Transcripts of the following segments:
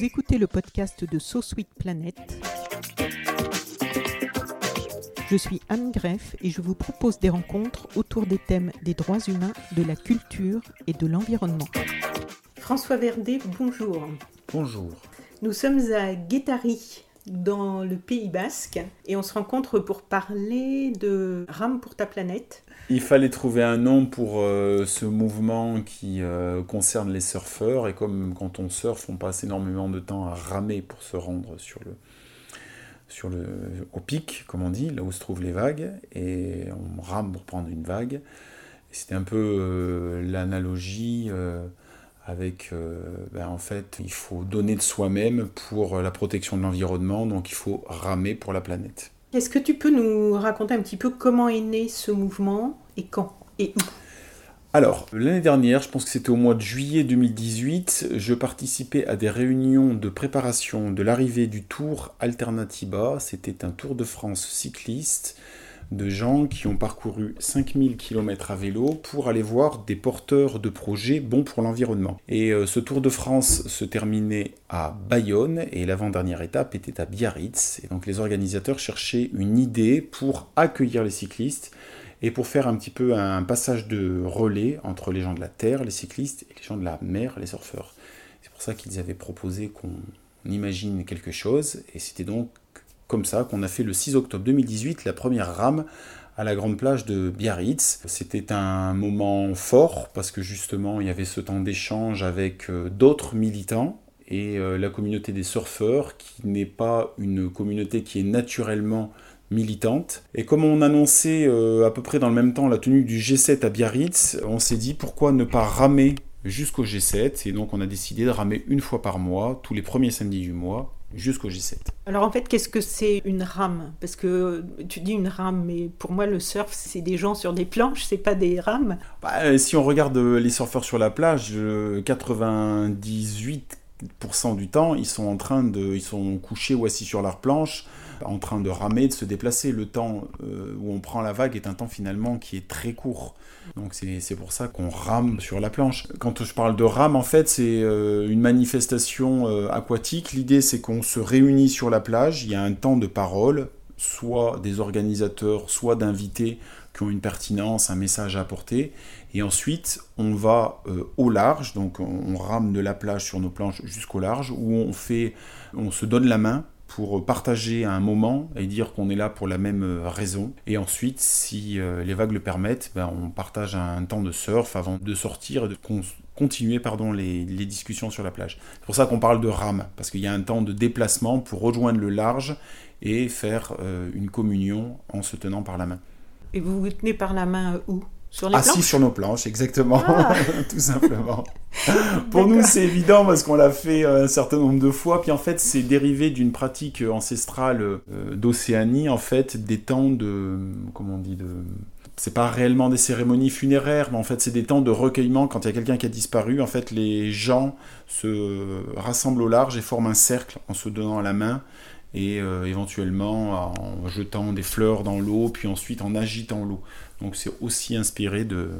Vous écoutez le podcast de So Sweet Planet. Je suis Anne Greff et je vous propose des rencontres autour des thèmes des droits humains, de la culture et de l'environnement. François Verdet, bonjour. Bonjour. Nous sommes à Guétari, dans le Pays Basque, et on se rencontre pour parler de Rame pour ta planète. Il fallait trouver un nom pour euh, ce mouvement qui euh, concerne les surfeurs. Et comme quand on surfe, on passe énormément de temps à ramer pour se rendre sur le, sur le, au pic, comme on dit, là où se trouvent les vagues. Et on rame pour prendre une vague. C'était un peu euh, l'analogie avec, euh, ben, en fait, il faut donner de soi-même pour la protection de l'environnement. Donc il faut ramer pour la planète. Est-ce que tu peux nous raconter un petit peu comment est né ce mouvement et quand et où? Alors, l'année dernière, je pense que c'était au mois de juillet 2018, je participais à des réunions de préparation de l'arrivée du Tour Alternatiba. C'était un Tour de France cycliste de gens qui ont parcouru 5000 km à vélo pour aller voir des porteurs de projets bons pour l'environnement. Et euh, ce Tour de France se terminait à Bayonne et l'avant-dernière étape était à Biarritz. Et donc les organisateurs cherchaient une idée pour accueillir les cyclistes et pour faire un petit peu un passage de relais entre les gens de la terre, les cyclistes, et les gens de la mer, les surfeurs. C'est pour ça qu'ils avaient proposé qu'on imagine quelque chose, et c'était donc comme ça qu'on a fait le 6 octobre 2018 la première rame à la grande plage de Biarritz. C'était un moment fort parce que justement il y avait ce temps d'échange avec euh, d'autres militants et euh, la communauté des surfeurs qui n'est pas une communauté qui est naturellement militante. Et comme on annonçait euh, à peu près dans le même temps la tenue du G7 à Biarritz, on s'est dit pourquoi ne pas ramer jusqu'au G7 et donc on a décidé de ramer une fois par mois, tous les premiers samedis du mois, jusqu'au G7. Alors en fait, qu'est-ce que c'est une rame? Parce que tu dis une rame, mais pour moi le surf, c'est des gens sur des planches, c'est pas des rames. Bah, euh, si on regarde euh, les surfeurs sur la plage, euh, 98% du temps, ils sont en train de, ils sont couchés ou assis sur leur planche, en train de ramer, de se déplacer. Le temps euh, où on prend la vague est un temps finalement qui est très court. Donc c'est pour ça qu'on rame sur la planche. Quand je parle de rame, en fait, c'est euh, une manifestation euh, aquatique. L'idée, c'est qu'on se réunit sur la plage, il y a un temps de parole, soit des organisateurs, soit d'invités qui ont une pertinence, un message à apporter. Et ensuite, on va au large, donc on, on rame de la plage sur nos planches jusqu'au large, où on fait, on se donne la main pour partager un moment et dire qu'on est là pour la même euh, raison. Et ensuite, si euh, les vagues le permettent, ben, on partage un temps de surf avant de sortir et de con- continuer pardon, les, discussions sur la plage. C'est pour ça qu'on parle de rame, parce qu'il y a un temps de déplacement pour rejoindre le large et faire euh, une communion en se tenant par la main. Et vous vous tenez par la main où? Sur les Assis planches sur nos planches, exactement, Ah. tout simplement. Pour nous, c'est évident parce qu'on l'a fait euh, un certain nombre de fois. Puis en fait, c'est dérivé d'une pratique euh, ancestrale euh, d'Océanie, en fait, des temps de. Comment on dit de... C'est pas réellement des cérémonies funéraires, mais en fait, c'est des temps de recueillement. Quand il y a quelqu'un qui a disparu, en fait, les gens se rassemblent au large et forment un cercle en se donnant la main et euh, éventuellement en jetant des fleurs dans l'eau, puis ensuite en agitant l'eau. Donc c'est aussi inspiré de,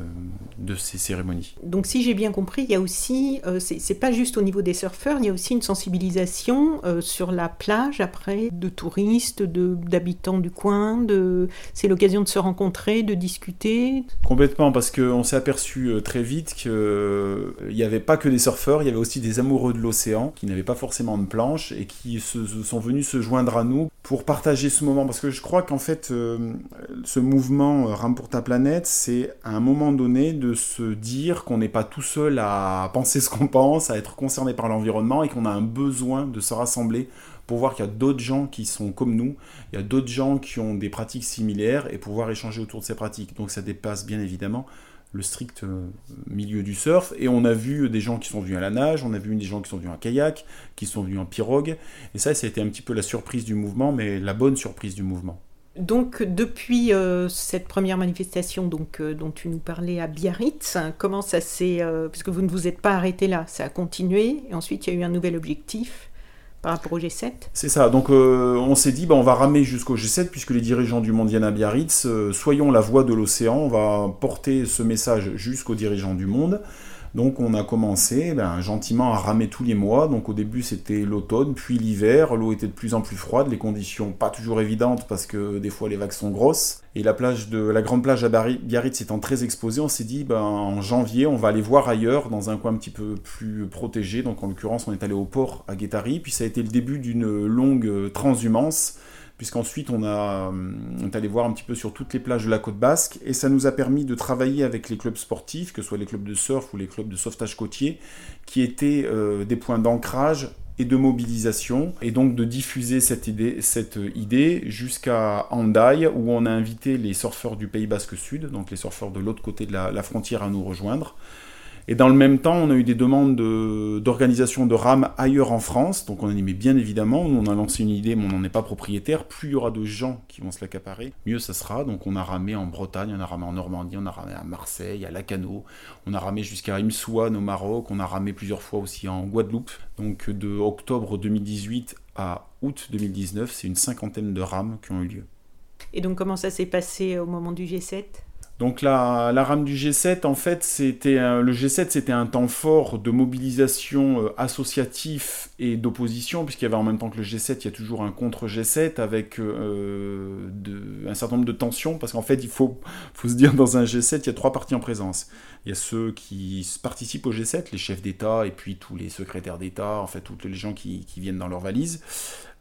de ces cérémonies. Donc si j'ai bien compris, il y a aussi, euh, c'est pas juste au niveau des surfeurs, il y a aussi une sensibilisation euh, sur la plage après de touristes, de- d'habitants du coin. De, c'est l'occasion de se rencontrer, de discuter. Complètement, parce qu'on s'est aperçu euh, très vite qu'il n'y avait pas que des surfeurs, il y avait aussi des amoureux de l'océan qui n'avaient pas forcément de planche et qui se, sont venus se joindre à nous pour partager ce moment. Parce que je crois qu'en fait, euh, ce mouvement euh, Rame pour ta planète, c'est à un moment donné de se dire qu'on n'est pas tout seul à penser ce qu'on pense, à être concerné par l'environnement et qu'on a un besoin de se rassembler pour voir qu'il y a d'autres gens qui sont comme nous, il y a d'autres gens qui ont des pratiques similaires et pouvoir échanger autour de ces pratiques. Donc ça dépasse bien évidemment le strict euh, milieu du surf. Et on a vu des gens qui sont venus à la nage, on a vu des gens qui sont venus en kayak, qui sont venus en pirogue. Et ça, ça a été un petit peu la surprise du mouvement, mais la bonne surprise du mouvement. Donc depuis euh, cette première manifestation donc, euh, dont tu nous parlais à Biarritz, comment ça s'est... puisque vous ne vous êtes pas arrêté là, ça a continué, et ensuite il y a eu un nouvel objectif par rapport au G7 C'est ça, donc euh, on s'est dit, bah, on va ramer jusqu'au G7, puisque les dirigeants du Mondial à Biarritz, euh, soyons la voix de l'océan, on va porter ce message jusqu'aux dirigeants du monde. Donc on a commencé ben, gentiment à ramer tous les mois. Donc au début c'était l'automne, puis l'hiver. L'eau était de plus en plus froide, les conditions pas toujours évidentes parce que des fois les vagues sont grosses. Et la plage de la grande plage à Biarritz étant très exposée, on s'est dit ben, en janvier on va aller voir ailleurs dans un coin un petit peu plus protégé. Donc en l'occurrence on est allé au port à Guétari. Puis ça a été le début d'une longue transhumance puisqu'ensuite on, a, on est allé voir un petit peu sur toutes les plages de la côte basque, et ça nous a permis de travailler avec les clubs sportifs, que ce soit les clubs de surf ou les clubs de sauvetage côtier, qui étaient euh, des points d'ancrage et de mobilisation, et donc de diffuser cette idée, cette idée jusqu'à Andai, où on a invité les surfeurs du Pays Basque Sud, donc les surfeurs de l'autre côté de la frontière à nous rejoindre. Et dans le même temps, on a eu des demandes d'organisation de, rames ailleurs en France. Donc on a dit, mais bien évidemment, on a lancé une idée, mais on n'en est pas propriétaire. Plus il y aura de gens qui vont se l'accaparer, mieux ça sera. Donc on a ramé en Bretagne, on a ramé en Normandie, on a ramé à Marseille, à Lacano, on a ramé jusqu'à Imsouane au Maroc, on a ramé plusieurs fois aussi en Guadeloupe. Donc de octobre 2018 à août 2019, c'est une cinquantaine de rames qui ont eu lieu. Et donc comment ça s'est passé au moment du G7 donc la, rame du G7, en fait, c'était le G7, c'était un temps fort de mobilisation euh, associatif et d'opposition, puisqu'il y avait en même temps que le G7, il y a toujours un contre G7 avec euh, un certain nombre de tensions, parce qu'en fait, il faut, se dire dans un G7, il y a trois parties en présence. Il y a ceux qui participent au G7, les chefs d'État et puis tous les secrétaires d'État, en fait, tous les gens qui, qui viennent dans leurs valises.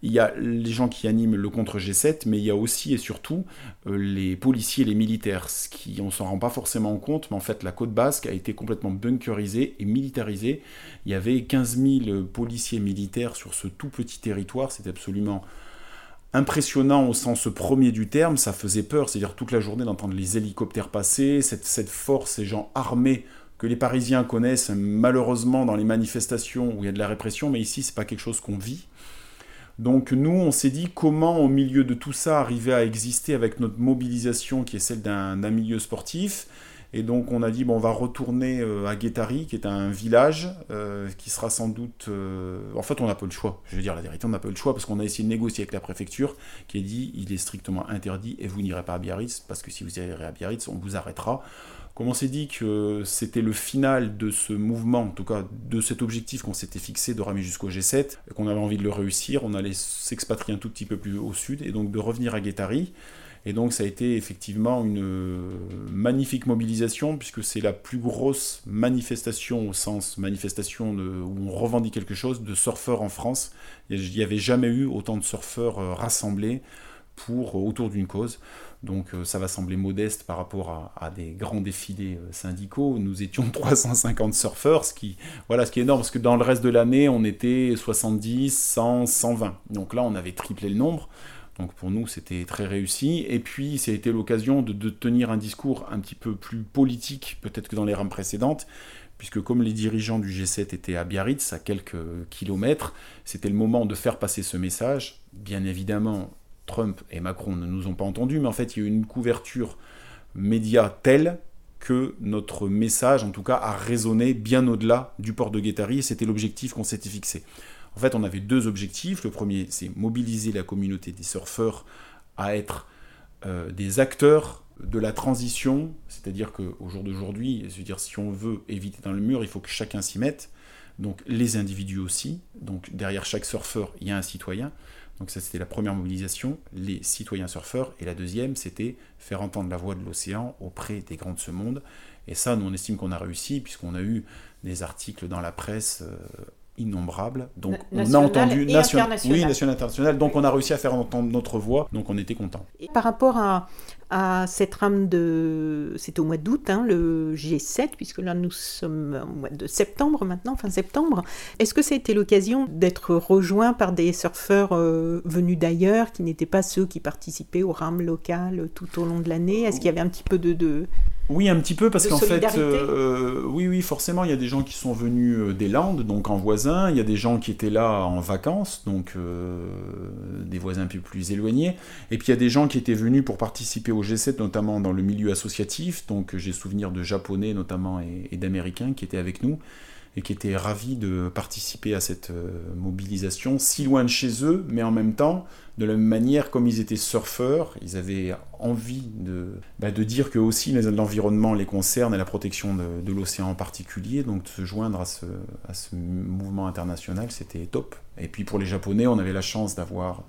Il y a les gens qui animent le contre G7, mais il y a aussi et surtout euh, les policiers et les militaires, ce qui on s'en rend pas forcément compte, mais en fait la côte basque a été complètement bunkerisée et militarisée. Il y avait 15 000 policiers militaires sur ce tout petit territoire, c'était absolument impressionnant au sens premier du terme, ça faisait peur, c'est-à-dire toute la journée d'entendre les hélicoptères passer, cette, cette force, ces gens armés que les Parisiens connaissent malheureusement dans les manifestations où il y a de la répression, mais ici c'est pas quelque chose qu'on vit. Donc nous, on s'est dit comment au milieu de tout ça arriver à exister avec notre mobilisation qui est celle d'un milieu sportif. Et donc on a dit, bon, on va retourner euh, à Guétari, qui est un village, euh, qui sera sans doute... Euh, en fait, on n'a pas le choix. Je veux dire la vérité, on n'a pas le choix, parce qu'on a essayé de négocier avec la préfecture, qui a dit, il est strictement interdit, et vous n'irez pas à Biarritz, parce que si vous irez à Biarritz, on vous arrêtera. Comme on s'est dit que c'était le final de ce mouvement, en tout cas de cet objectif qu'on s'était fixé de ramer jusqu'au G7, et qu'on avait envie de le réussir, on allait s'expatrier un tout petit peu plus au sud, et donc de revenir à Guétari. Et donc ça a été effectivement une magnifique mobilisation, puisque c'est la plus grosse manifestation, au sens manifestation où on revendique quelque chose, de surfeurs en France. Il n'y avait jamais eu autant de surfeurs euh, rassemblés pour, autour d'une cause. Donc euh, ça va sembler modeste par rapport à, des grands défilés euh, syndicaux. Nous étions 350 surfeurs, ce qui, voilà, ce qui est énorme, parce que dans le reste de l'année, on était 70, 100, 120. Donc là, on avait triplé le nombre. Donc pour nous, c'était très réussi. Et puis, ça a été l'occasion de, de, tenir un discours un petit peu plus politique, peut-être que dans les rames précédentes, puisque comme les dirigeants du G7 étaient à Biarritz, à quelques kilomètres, c'était le moment de faire passer ce message. Bien évidemment, Trump et Macron ne nous ont pas entendus, mais en fait, il y a eu une couverture média telle que notre message, en tout cas, a résonné bien au-delà du port de Guétari, et c'était l'objectif qu'on s'était fixé. En fait, on avait deux objectifs. Le premier, c'est mobiliser la communauté des surfeurs à être euh, des acteurs de la transition, c'est-à-dire qu'au jour d'aujourd'hui, dire si on veut éviter dans le mur, il faut que chacun s'y mette. Donc les individus aussi. Donc derrière chaque surfeur, il y a un citoyen. Donc ça, c'était la première mobilisation, les citoyens surfeurs. Et la deuxième, c'était faire entendre la voix de l'océan auprès des grands de ce monde. Et ça, nous, on estime qu'on a réussi, puisqu'on a eu des articles dans la presse euh, innombrables. Donc on a entendu national, oui, national international. Donc on a réussi à faire entendre notre voix. Donc on était content. Par rapport à, à cette rame de, c'est au mois d'août, hein, le G7, puisque là nous sommes au mois de septembre maintenant, fin septembre. Est-ce que ça a été l'occasion d'être rejoint par des surfeurs euh, venus d'ailleurs, qui n'étaient pas ceux qui participaient aux rames locales tout au long de l'année? Est-ce qu'il y avait un petit peu de, de Oui, un petit peu, parce qu'en fait, euh, oui, oui, forcément, il y a des gens qui sont venus euh, des Landes, donc en voisins, il y a des gens qui étaient là en vacances, donc euh, des voisins un peu plus éloignés, et puis il y a des gens qui étaient venus pour participer au G7, notamment dans le milieu associatif, donc j'ai souvenir de Japonais notamment et, et d'Américains qui étaient avec nous, et qui étaient ravis de participer à cette euh, mobilisation, si loin de chez eux, mais en même temps, de la même manière, comme ils étaient surfeurs, ils avaient envie de, bah, de dire que aussi l'environnement les concerne et la protection de, de l'océan en particulier, donc de se joindre à ce, à ce mouvement international, c'était top. Et puis pour les Japonais, on avait la chance d'avoir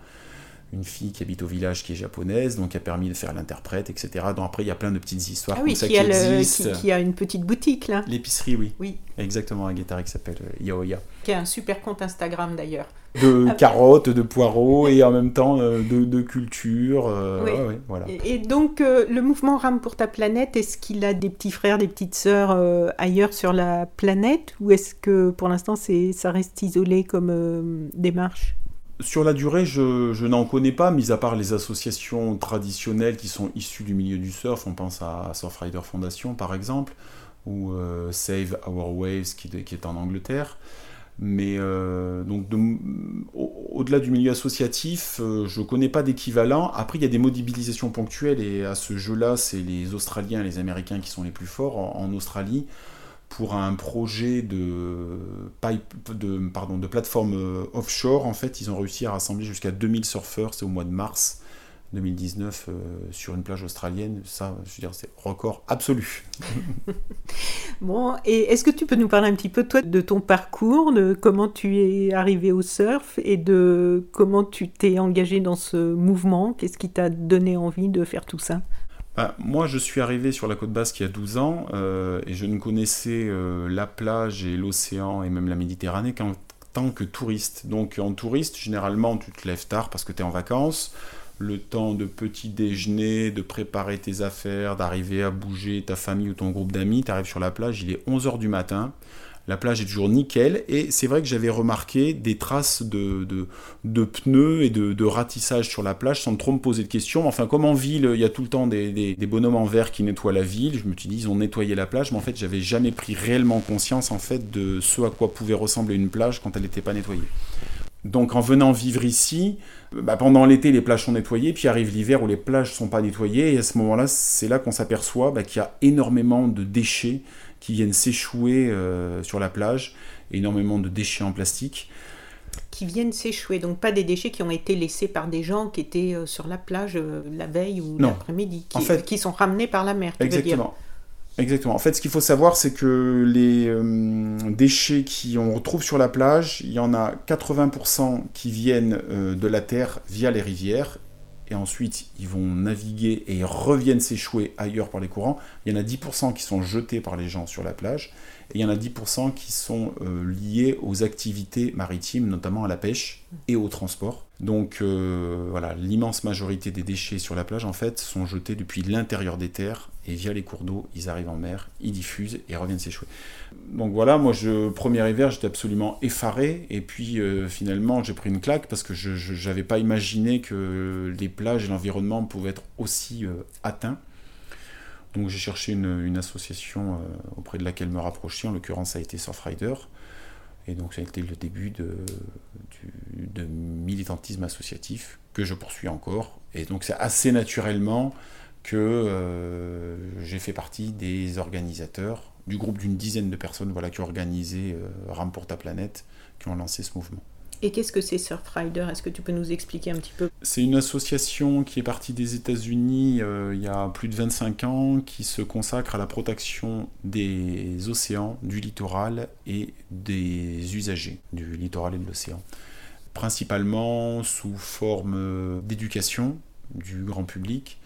une fille qui habite au village qui est japonaise, donc qui a permis de faire l'interprète, etc. Donc après, il y a plein de petites histoires Ah oui, comme ça qui a, le- existent. qui- qui a une petite boutique là. L'épicerie, oui. Oui, Exactement, un guitare qui s'appelle euh, Yaoya. qui a un super compte Instagram d'ailleurs. De carottes, de poireaux et en même temps euh, de, de culture. euh, Oui. ouais, ouais, voilà. Et, et donc, euh, le mouvement Rame pour ta planète, est-ce qu'il a des petits frères, des petites sœurs euh, ailleurs sur la planète Ou est-ce que pour l'instant, ça reste isolé comme démarche? Sur la durée, je, n'en connais pas, mis à part les associations traditionnelles qui sont issues du milieu du surf. On pense à Surfrider Foundation, par exemple, ou euh, Save Our Waves, qui, est en Angleterre. Mais euh, donc de- au- au-delà du milieu associatif, euh, je ne connais pas d'équivalent. Après, il y a des mobilisations ponctuelles et à ce jeu-là, c'est les Australiens et les Américains qui sont les plus forts. En Australie, pour un projet de, plateforme euh, offshore, en fait, ils ont réussi à rassembler jusqu'à 2000 surfeurs, c'est au mois de mars 2019 euh, sur une plage australienne. Ça, je veux dire, c'est record absolu. Bon, et est-ce que tu peux nous parler un petit peu, toi, de ton parcours, de comment tu es arrivé au surf et de comment tu t'es engagé dans ce mouvement? Qu'est-ce qui t'a donné envie de faire tout ça? Bah, moi, je suis arrivé sur la côte basque il y a 12 ans euh, et je ne connaissais euh, la plage et l'océan et même la Méditerranée qu'en tant que touriste. Donc, en touriste, généralement, tu te lèves tard parce que tu es en vacances. Le temps de petit déjeuner, de préparer tes affaires, d'arriver à bouger ta famille ou ton groupe d'amis. Tu arrives sur la plage, il est 11h du matin. La plage est toujours nickel. Et c'est vrai que j'avais remarqué des traces de, de, pneus et de, ratissage sur la plage sans trop me poser de questions. Enfin, comme en ville, il y a tout le temps des, des- des bonhommes en verre qui nettoient la ville, je me suis dit, ils ont nettoyé la plage, mais en fait, j'avais jamais pris réellement conscience en fait de ce à quoi pouvait ressembler une plage quand elle n'était pas nettoyée. Donc en venant vivre ici, bah, pendant l'été les plages sont nettoyées, puis arrive l'hiver où les plages sont pas nettoyées, et à ce moment-là, c'est là qu'on s'aperçoit bah, qu'il y a énormément de déchets qui viennent s'échouer euh, sur la plage, énormément de déchets en plastique. Qui viennent s'échouer, donc pas des déchets qui ont été laissés par des gens qui étaient euh, sur la plage euh, la veille ou l'après-midi, qui, En fait- qui sont ramenés par la mer, dire Exactement. Exactement. En fait, ce qu'il faut savoir, c'est que les euh, déchets qu'on retrouve sur la plage, il y en a 80% qui viennent euh, de la terre via les rivières, et ensuite ils vont naviguer et reviennent s'échouer ailleurs par les courants. Il y en a 10% qui sont jetés par les gens sur la plage, et il y en a 10% qui sont euh, liés aux activités maritimes, notamment à la pêche et au transport. Donc euh, voilà, l'immense majorité des déchets sur la plage en fait sont jetés depuis l'intérieur des terres et via les cours d'eau, ils arrivent en mer, ils diffusent et reviennent s'échouer. Donc voilà, moi je premier hiver j'étais absolument effaré et puis euh, finalement j'ai pris une claque parce que je n'avais pas imaginé que les plages et l'environnement pouvaient être aussi euh, atteints. Donc j'ai cherché une, une association auprès de laquelle me rapprocher, en l'occurrence ça a été Surfrider. Et donc ça a été le début de, du- militantisme associatif que je poursuis encore. Et donc c'est assez naturellement que euh, j'ai fait partie des organisateurs du groupe d'une dizaine de personnes voilà, qui ont organisé euh, Ram pour ta planète, qui ont lancé ce mouvement. Et qu'est-ce que c'est Surfrider? Est-ce que tu peux nous expliquer un petit peu? C'est une association qui est partie des États-Unis euh, il y a plus de 25 ans, qui se consacre à la protection des océans, du littoral et des usagers du littoral et de l'océan. Principalement sous forme euh, d'éducation du grand public,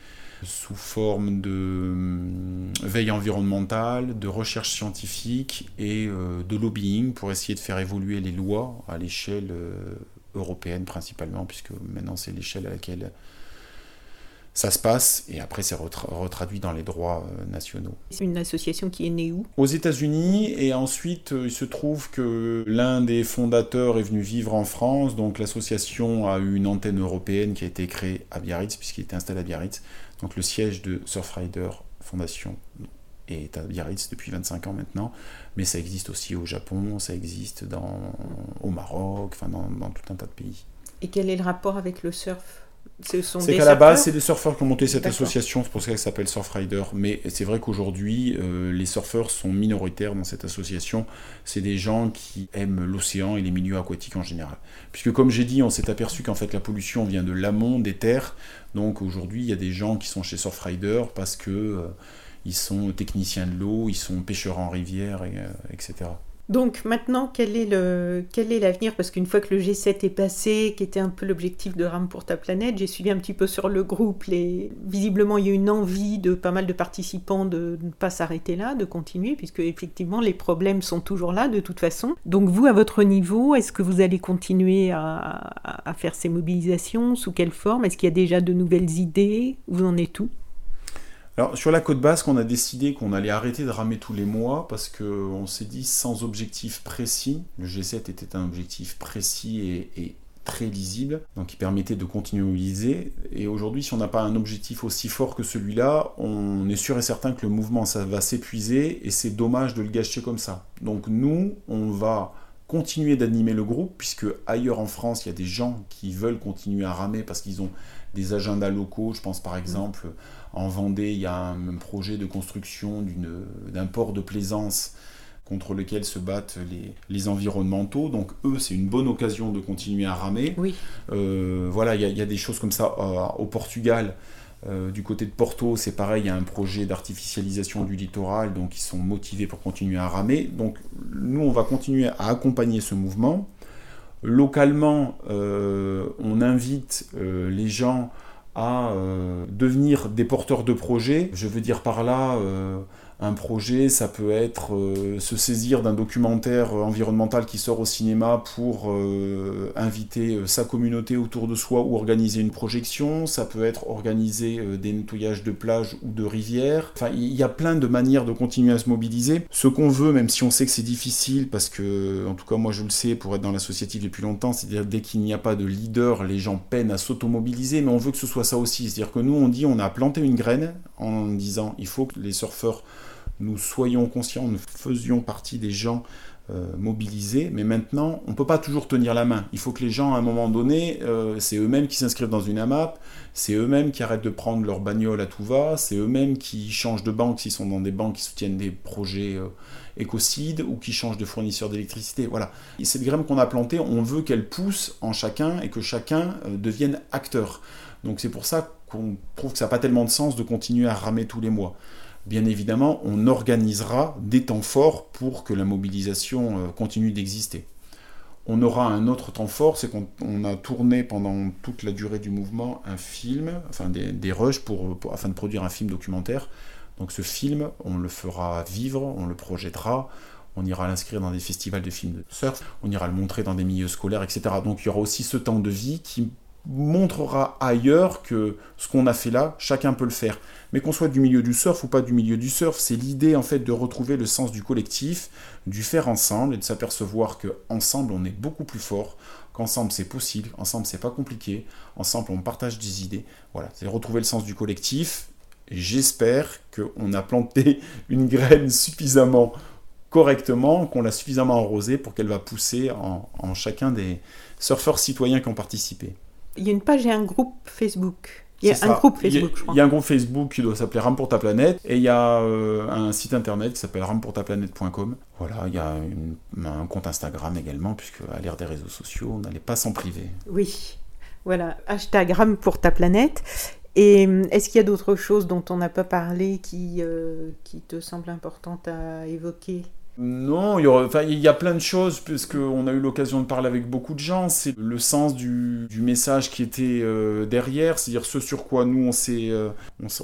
sous forme de hum, veille environnementale, de recherche scientifique et euh, de lobbying pour essayer de faire évoluer les lois à l'échelle euh, européenne principalement, puisque maintenant c'est l'échelle à laquelle ça se passe, et après c'est retra- retraduit dans les droits euh, nationaux. C'est une association qui est née où? Aux États-Unis, et ensuite euh, il se trouve que l'un des fondateurs est venu vivre en France, donc l'association a eu une antenne européenne qui a été créée à Biarritz, puisqu'il était installé à Biarritz, donc le siège de Surfrider Fondation est à Biarritz depuis 25 ans maintenant, mais ça existe aussi au Japon, ça existe dans, au Maroc, enfin dans tout un tas de pays. Et quel est le rapport avec le surf? C'est qu'à la base, c'est des surfeurs qui ont monté cette association, c'est pour ça qu'elle s'appelle Surfrider. Mais c'est vrai qu'aujourd'hui, euh, les surfeurs sont minoritaires dans cette association. C'est des gens qui aiment l'océan et les milieux aquatiques en général. Puisque, comme j'ai dit, on s'est aperçu qu'en fait, la pollution vient de l'amont des terres. Donc aujourd'hui, il y a des gens qui sont chez Surfrider parce que euh, ils sont techniciens de l'eau, ils sont pêcheurs en rivière, et, euh, etc. Donc maintenant, quel est le quel est l'avenir? Parce qu'une fois que le G7 est passé, qui était un peu l'objectif de RAM pour ta planète, j'ai suivi un petit peu sur le groupe. Les... Visiblement, il y a une envie de pas mal de participants de ne pas s'arrêter là, de continuer, puisque effectivement, les problèmes sont toujours là de toute façon. Donc vous, à votre niveau, est-ce que vous allez continuer à, à faire ces mobilisations? Sous quelle forme? Est-ce qu'il y a déjà de nouvelles idées? Vous en êtes où? Alors sur la côte basque, on a décidé qu'on allait arrêter de ramer tous les mois parce qu'on s'est dit sans objectif précis. Le G7 était un objectif précis et, très lisible, donc qui permettait de continuer à mobiliser. Et aujourd'hui, si on n'a pas un objectif aussi fort que celui-là, on est sûr et certain que le mouvement ça va s'épuiser et c'est dommage de le gâcher comme ça. Donc nous, on va continuer d'animer le groupe puisque ailleurs en France, il y a des gens qui veulent continuer à ramer parce qu'ils ont des agendas locaux. Je pense par exemple en Vendée, il y a un, projet de construction d'un port de plaisance contre lequel se battent les, environnementaux. Donc eux, c'est une bonne occasion de continuer à ramer. Oui. Euh, voilà, il y, a des choses comme ça euh, au Portugal. Euh, du côté de Porto, c'est pareil, il y a un projet d'artificialisation du littoral, donc ils sont motivés pour continuer à ramer. Donc nous, on va continuer à accompagner ce mouvement. Localement, on invite les gens à euh, devenir des porteurs de projets. Je veux dire par là, euh, un projet, ça peut être euh, se saisir d'un documentaire environnemental qui sort au cinéma pour euh, inviter euh, sa communauté autour de soi ou organiser une projection. Ça peut être organiser des nettoyages de plages ou de rivières. Enfin, il y a plein de manières de continuer à se mobiliser. Ce qu'on veut, même si on sait que c'est difficile, parce que, en tout cas, moi je le sais pour être dans l'associatif depuis longtemps, c'est-à-dire dès qu'il n'y a pas de leader, les gens peinent à s'automobiliser, mais on veut que ce soit ça aussi. C'est-à-dire que nous, on dit, on a planté une graine en disant, il faut que les surfeurs nous soyons conscients, nous faisions partie des gens euh, mobilisés, mais maintenant, on ne peut pas toujours tenir la main. Il faut que les gens, à un moment donné, euh, c'est eux-mêmes qui s'inscrivent dans une AMAP, c'est eux-mêmes qui arrêtent de prendre leur bagnole à tout va, c'est eux-mêmes qui changent de banque s'ils sont dans des banques qui soutiennent des projets euh, écocides ou qui changent de fournisseur d'électricité. Voilà. Et cette graine qu'on a plantée, on veut qu'elle pousse en chacun et que chacun devienne acteur. Donc c'est pour ça qu'on trouve que ça n'a pas tellement de sens de continuer à ramer tous les mois bien évidemment, on organisera des temps forts pour que la mobilisation euh, continue d'exister. On aura un autre temps fort, c'est qu'on a tourné pendant toute la durée du mouvement un film, enfin des, des rushs pour, afin de produire un film documentaire. Donc ce film, on le fera vivre, on le projettera, on ira l'inscrire dans des festivals de films de surf, on ira le montrer dans des milieux scolaires, etc. Donc il y aura aussi ce temps de vie qui montrera ailleurs que ce qu'on a fait là, chacun peut le faire. Mais qu'on soit du milieu du surf ou pas du milieu du surf, c'est l'idée en fait de retrouver le sens du collectif, du faire ensemble et de s'apercevoir que ensemble on est beaucoup plus fort, qu'ensemble c'est possible, ensemble c'est pas compliqué, ensemble on partage des idées. Voilà, c'est retrouver le sens du collectif. J'espère qu'on a planté une graine suffisamment correctement, qu'on l'a suffisamment arrosée pour qu'elle va pousser en, en chacun des surfeurs citoyens qui ont participé. Il y a une page et un groupe Facebook. Il y a un groupe Facebook, je crois. Il y a un groupe Facebook qui doit s'appeler Ram pour ta planète et il y a euh, un site internet qui s'appelle rampourtaplanète.com. Voilà, il y a un compte Instagram également, puisque à l'ère des réseaux sociaux, on n'allait pas s'en priver. Oui, voilà, hashtag Ram pour ta planète. Et euh, est-ce qu'il y a d'autres choses dont on n'a pas parlé qui, euh, qui te semblent importantes à évoquer? Non, il y, a plein de choses, puisqu'on a eu l'occasion de parler avec beaucoup de gens. C'est le sens du, message qui était euh, derrière, c'est-à-dire ce sur quoi nous, on, s'est, euh,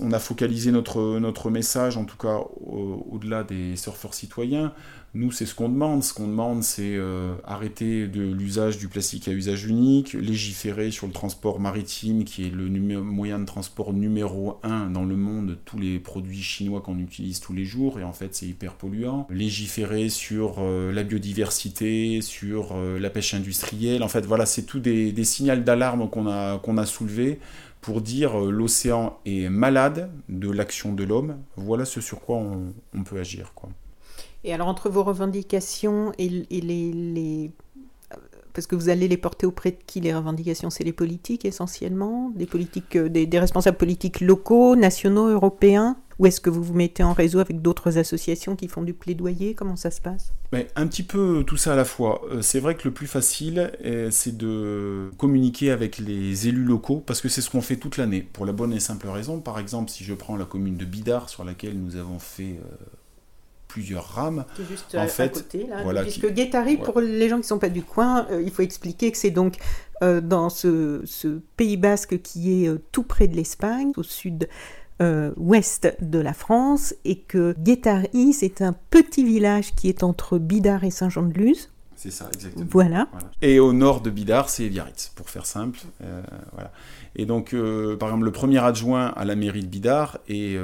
on, a focalisé notre, notre message, en tout cas au-delà des surfeurs citoyens. Nous, c'est ce qu'on demande. Ce qu'on demande, c'est euh, arrêter de l'usage du plastique à usage unique, légiférer sur le transport maritime, qui est le moyen de transport numéro un dans le monde, tous les produits chinois qu'on utilise tous les jours, et en fait, c'est hyper polluant. Légiférer sur euh, la biodiversité, sur euh, la pêche industrielle. En fait, voilà, c'est tout des, des signaux d'alarme qu'on a, soulevés pour dire l'océan est malade de l'action de l'homme. Voilà ce sur quoi on, peut agir. Quoi. Et alors, entre vos revendications et, les, Parce que vous allez les porter auprès de qui les revendications? C'est les politiques essentiellement? Des, politiques, des responsables politiques locaux, nationaux, européens? Ou est-ce que vous vous mettez en réseau avec d'autres associations qui font du plaidoyer? Comment ça se passe? Un petit peu tout ça à la fois. Euh, c'est vrai que le plus facile, euh, c'est de communiquer avec les élus locaux, parce que c'est ce qu'on fait toute l'année, pour la bonne et simple raison. Par exemple, si je prends la commune de Bidart, sur laquelle nous avons fait... Euh, plusieurs rames. Qui juste en fait, à côté, là. Voilà, puisque Guétari, pour les gens qui ne sont pas du coin, il faut expliquer que c'est donc dans ce, ce, Pays basque qui est tout près de l'Espagne, au sud euh, ouest de la France et que Guétari, c'est un petit village qui est entre Bidart et Saint-Jean-de-Luz. C'est ça, exactement. Voilà. Et au nord de Bidart, c'est Biarritz, pour faire simple. Euh, voilà. Et donc, euh, par exemple, le premier adjoint à la mairie de Bidart est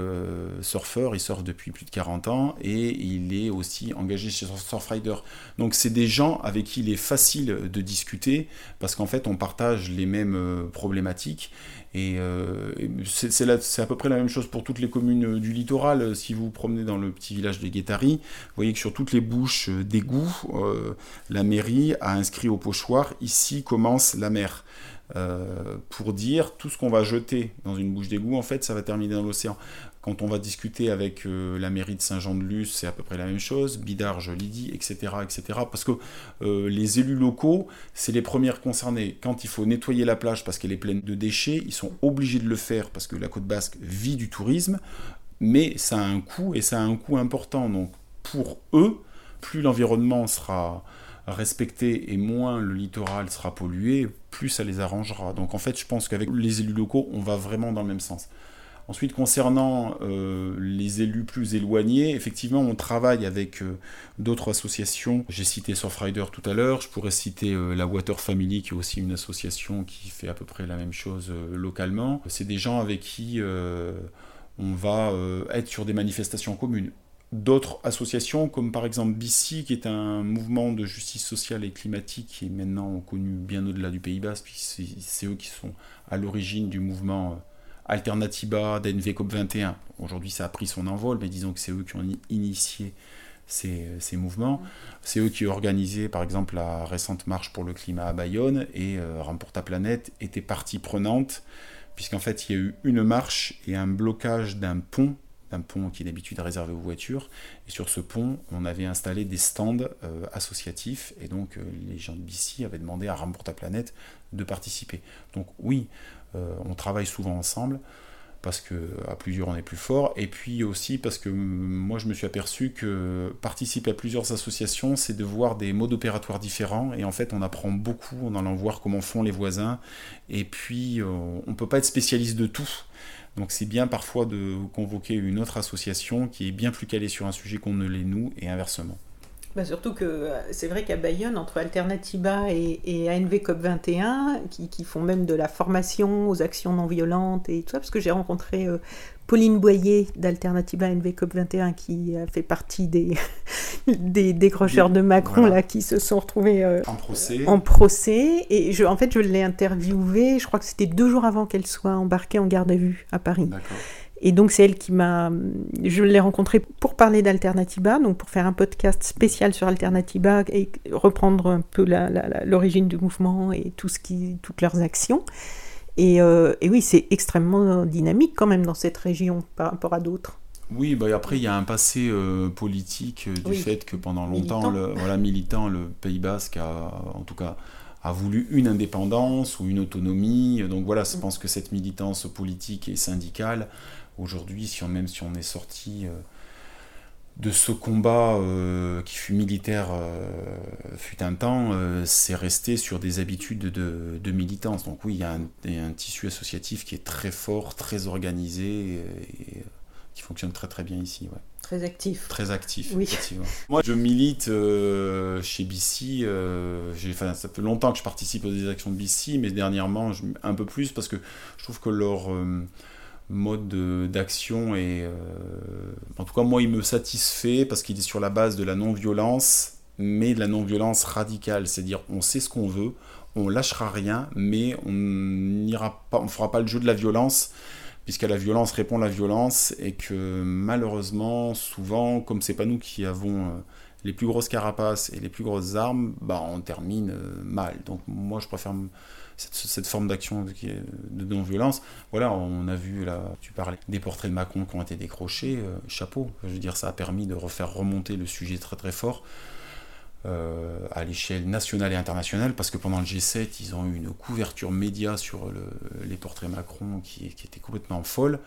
surfeur, il surfe depuis plus de 40 ans et il est aussi engagé chez Surfrider. Donc, c'est des gens avec qui il est facile de discuter parce qu'en fait, on partage les mêmes problématiques et, euh, c'est à peu près la même chose pour toutes les communes du littoral. Si vous vous promenez dans le petit village de Guétari, vous voyez que sur toutes les bouches d'égout, euh, la mairie a inscrit au pochoir ici commence la mer. Euh, pour dire tout ce qu'on va jeter dans une bouche d'égout, en fait, ça va terminer dans l'océan. Quand on va discuter avec euh, la mairie de Saint-Jean-de-Luz, c'est à peu près la même chose. Bidar, je etc., etc. Parce que euh, les élus locaux, c'est les premières concernées. Quand il faut nettoyer la plage parce qu'elle est pleine de déchets, ils sont obligés de le faire parce que la côte basque vit du tourisme, mais ça a un coût et ça a un coût important. Donc pour eux, plus l'environnement sera respecté et moins le littoral sera pollué, plus ça les arrangera. Donc en fait, je pense qu'avec les élus locaux, on va vraiment dans le même sens. Ensuite, concernant euh, les élus plus éloignés, effectivement, on travaille avec euh, d'autres associations. J'ai cité Surfrider tout à l'heure, je pourrais citer euh, la Water Family, qui est aussi une association qui fait à peu près la même chose localement. C'est des gens avec qui on va être sur des manifestations communes d'autres associations, comme par exemple BC, qui est un mouvement de justice sociale et climatique qui est maintenant connu bien au-delà du Pays Basque, c'est eux qui sont à l'origine du mouvement euh, Alternatiba d'NV COP21. Aujourd'hui, ça a pris son envol, mais disons que c'est eux qui ont initié ces, mouvements. C'est eux qui ont organisé, par exemple, la récente marche pour le climat à Bayonne, et euh, Remporte ta planète était partie prenante, puisqu'en fait, il y a eu une marche et un blocage d'un pont un pont qui est d'habitude réservé aux voitures. Et sur ce pont, on avait installé des stands euh, associatifs. Et donc, euh, les gens de BC avaient demandé à Ram pour ta planète de participer. Donc, oui, euh, on travaille souvent ensemble parce que à plusieurs on est plus fort et puis aussi parce que moi je me suis aperçu que participer à plusieurs associations c'est de voir des modes opératoires différents et en fait on apprend beaucoup en allant voir comment font les voisins et puis on ne peut pas être spécialiste de tout donc c'est bien parfois de convoquer une autre association qui est bien plus calée sur un sujet qu'on ne l'est nous et inversement. Bah surtout que euh, c'est vrai qu'à Bayonne, entre Alternativa et, et ANV COP21, qui, font même de la formation aux actions non violentes et tout ça, parce que j'ai rencontré euh, Pauline Boyer d'Alternativa ANV COP21 qui a fait partie des, des décrocheurs de Macron là, qui se sont retrouvés euh, en, procès. en procès. Et je, en fait, je l'ai interviewée, je crois que c'était deux jours avant qu'elle soit embarquée en garde à vue à Paris. D'accord. Et donc c'est elle qui m'a... Je l'ai rencontrée pour parler d'Alternativa, donc pour faire un podcast spécial sur Alternativa et reprendre un peu l'origine du mouvement et tout ce qui, toutes leurs actions. Et, euh, et oui, c'est extrêmement dynamique quand même dans cette région par rapport à d'autres. Oui, bah après il y a un passé euh, politique euh, du fait que pendant longtemps, militant. Le, voilà, militant, le Pays Basque a, en tout cas, a voulu une indépendance ou une autonomie. Donc voilà, je mm. pense que cette militance politique et syndicale Aujourd'hui, si même si on est sorti euh, de ce combat euh, qui fut militaire euh, fut un temps, c'est resté sur des habitudes de, militance. Donc oui, il y a un, tissu associatif qui est très fort, très organisé et, qui fonctionne très très bien ici. Très actif. Très actif, effectivement. Moi, je milite chez BC. Enfin, ça fait longtemps que je participe aux actions de BC, mais dernièrement, un peu plus parce que je trouve que leur mode d'action et en tout cas moi il me satisfait parce qu'il est sur la base de la non-violence mais de la non-violence radicale, c'est-à-dire on sait ce qu'on veut, on lâchera rien, mais on n'ira pas, on fera pas le jeu de la violence, puisqu'à la violence répond la violence, et que malheureusement, souvent, comme c'est pas nous qui avons euh, les plus grosses carapaces et les plus grosses armes, bah on termine euh, mal. Donc moi je préfère cette, forme d'action de non-violence. Voilà, on a vu là, tu parlais des portraits de Macron qui ont été décrochés, euh, chapeau. Je veux dire, ça a permis de refaire remonter le sujet très très fort. Euh, à l'échelle nationale et internationale, parce que pendant le G7, ils ont eu une couverture média sur les portraits Macron qui, était complètement folle.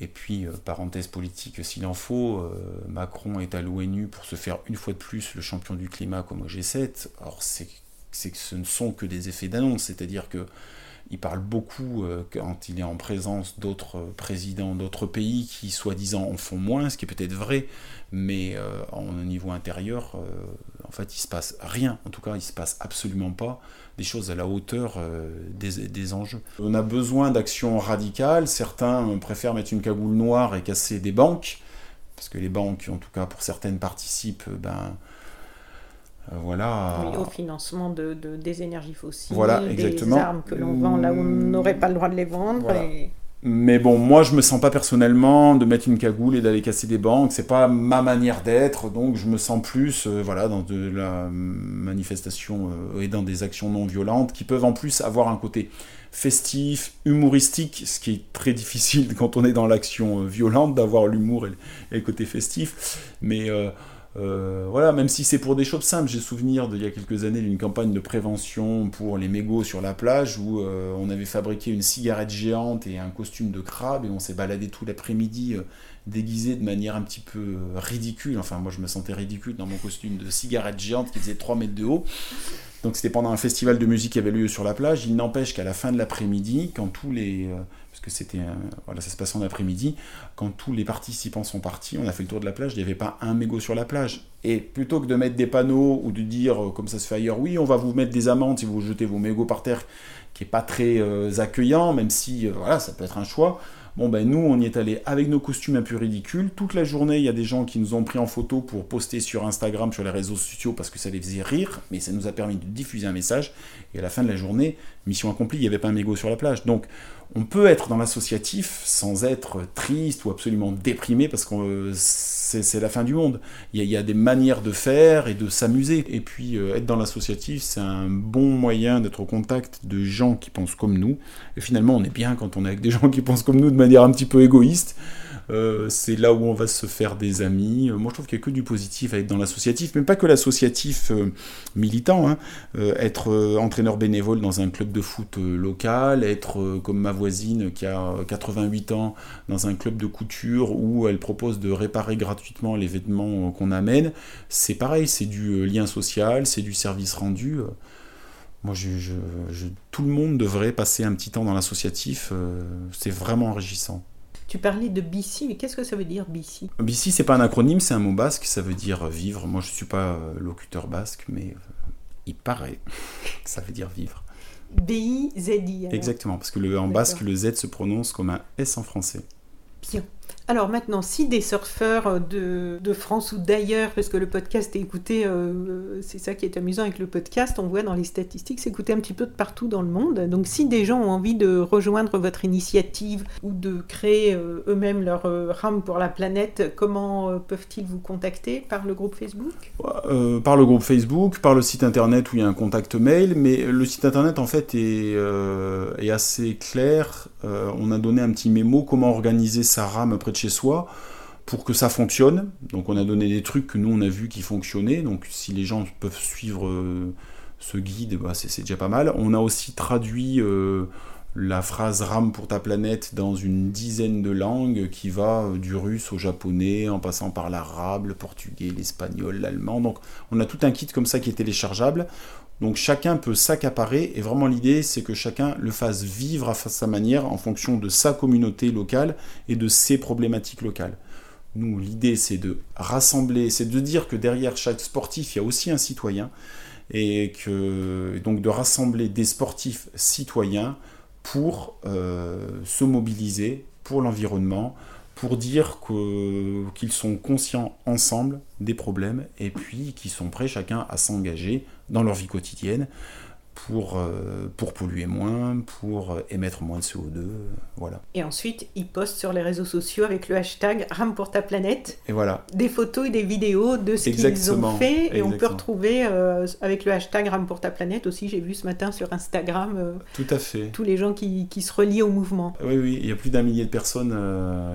Et puis, euh, parenthèse politique, s'il en faut, Macron est à l'ONU pour se faire une fois de plus le champion du climat comme au G7. Or, c'est que ce ne sont que des effets d'annonce, c'est-à-dire que il parle beaucoup quand il est en présence d'autres présidents d'autres pays qui, soi-disant, en font moins, ce qui est peut-être vrai, mais au niveau intérieur, en fait, il se passe rien. En tout cas, il se passe absolument pas des choses à la hauteur euh, des, enjeux. On a besoin d'actions radicales. Certains préfèrent mettre une cagoule noire et casser des banques, parce que les banques, en tout cas pour certaines, participent. Euh, ben, euh, voilà. au financement de, des énergies fossiles, voilà, des armes que l'on vend là où on n'aurait pas le droit de les vendre. Mais bon, moi je me sens pas personnellement de mettre une cagoule et d'aller casser des banques, c'est pas ma manière d'être, donc je me sens plus euh, voilà, dans de la manifestation euh, et dans des actions non violentes qui peuvent en plus avoir un côté festif, humoristique, ce qui est très difficile quand on est dans l'action euh, violente, d'avoir l'humour et, le côté festif. Mais euh, voilà, même si c'est pour des choses simples, j'ai souvenir d'il y a quelques années d'une campagne de prévention pour les mégots sur la plage où euh, on avait fabriqué une cigarette géante et un costume de crabe et on s'est baladé tout l'après-midi euh, déguisé de manière un petit peu ridicule. Enfin, moi je me sentais ridicule dans mon costume de cigarette géante qui faisait 3 mètres de haut. Donc c'était pendant un festival de musique qui avait lieu sur la plage. Il n'empêche qu'à la fin de l'après-midi, quand tous les que c'était voilà, ça se passe en après-midi. Quand tous les participants sont partis, on a fait le tour de la plage, il n'y avait pas un mégot sur la plage. Et plutôt que de mettre des panneaux ou de dire, euh, comme ça se fait ailleurs, oui, on va vous mettre des amendes si vous jetez vos mégots par terre, qui est pas très euh, accueillant, même si euh, voilà, ça peut être un choix. Bon ben nous on y est allé avec nos costumes un peu ridicules. Toute la journée il y a des gens qui nous ont pris en photo pour poster sur Instagram, sur les réseaux sociaux parce que ça les faisait rire, mais ça nous a permis de diffuser un message. Et à la fin de la journée, mission accomplie, il n'y avait pas un mégot sur la plage. Donc on peut être dans l'associatif sans être triste ou absolument déprimé parce que c'est la fin du monde. Il y, a, des manières de faire et de s'amuser. Et puis euh, être dans l'associatif, c'est un bon moyen d'être au contact de gens qui pensent comme nous. Et finalement, on est bien quand on est avec des gens qui pensent comme nous de manière un petit peu égoïste. Euh, c'est là où on va se faire des amis. Euh, moi, je trouve qu'il n'y a que du positif à être dans l'associatif, mais pas que l'associatif euh, militant. Hein. être entraîneur bénévole dans un club de foot local, être comme ma voisine qui a 88 ans dans un club de couture où elle propose de réparer gratuitement les vêtements qu'on amène, c'est pareil, c'est du lien social, c'est du service rendu. Moi, tout le monde devrait passer un petit temps dans l'associatif, c'est vraiment enrichissant. Tu parlais de BC, mais qu'est-ce que ça veut dire BC BC, c'est pas un acronyme, c'est un mot basque, ça veut dire vivre. Moi, je suis pas euh, locuteur basque, mais euh, il paraît que ça veut dire vivre. B-I-Z-I. Exactement, parce que le, en basque, le Z se prononce comme un S en français. Bien. Alors maintenant, si des surfeurs de, de France ou d'ailleurs, parce que le podcast est écouté, euh, c'est ça qui est amusant avec le podcast, on voit dans les statistiques, c'est écouté un petit peu de partout dans le monde. Donc si des gens ont envie de rejoindre votre initiative ou de créer euh, eux-mêmes leur euh, rame pour la planète, comment peuvent-ils vous contacter? Par le groupe Facebook? Par le groupe Facebook, par le site internet où il y a un contact mail, mais le site internet en fait est, est assez clair. on a donné un petit mémo comment organiser sa rame de chez soi pour que ça fonctionne. Donc on a donné des trucs que nous on a vu qui fonctionnaient. Donc si les gens peuvent suivre euh, ce guide, bah, c'est déjà pas mal. On a aussi traduit euh, la phrase rame pour ta planète dans une dizaine de langues qui va euh, du russe au japonais en passant par l'arabe, le portugais, l'espagnol, l'allemand. Donc on a tout un kit comme ça qui est téléchargeable. Donc chacun peut s'accaparer et vraiment l'idée c'est que chacun le fasse vivre à sa manière en fonction de sa communauté locale et de ses problématiques locales. Nous, l'idée c'est de rassembler, c'est de dire que derrière chaque sportif il y a aussi un citoyen et que donc de rassembler des sportifs citoyens pour euh, se mobiliser pour l'environnement, pour dire qu'ils sont conscients ensemble des problèmes et puis qu'ils sont prêts chacun à s'engager dans leur vie quotidienne pour, euh, pour polluer moins, pour émettre moins de CO2, voilà. Et ensuite, ils postent sur les réseaux sociaux avec le hashtag Rame pour ta planète. Et voilà. Des photos et des vidéos de ce qu'ils ont fait. Et on peut retrouver euh, avec le hashtag Rame pour ta planète aussi, j'ai vu ce matin sur Instagram. Euh, Tout à fait. Tous les gens qui, qui, se relient au mouvement. Oui, oui, il y a plus d'un millier de personnes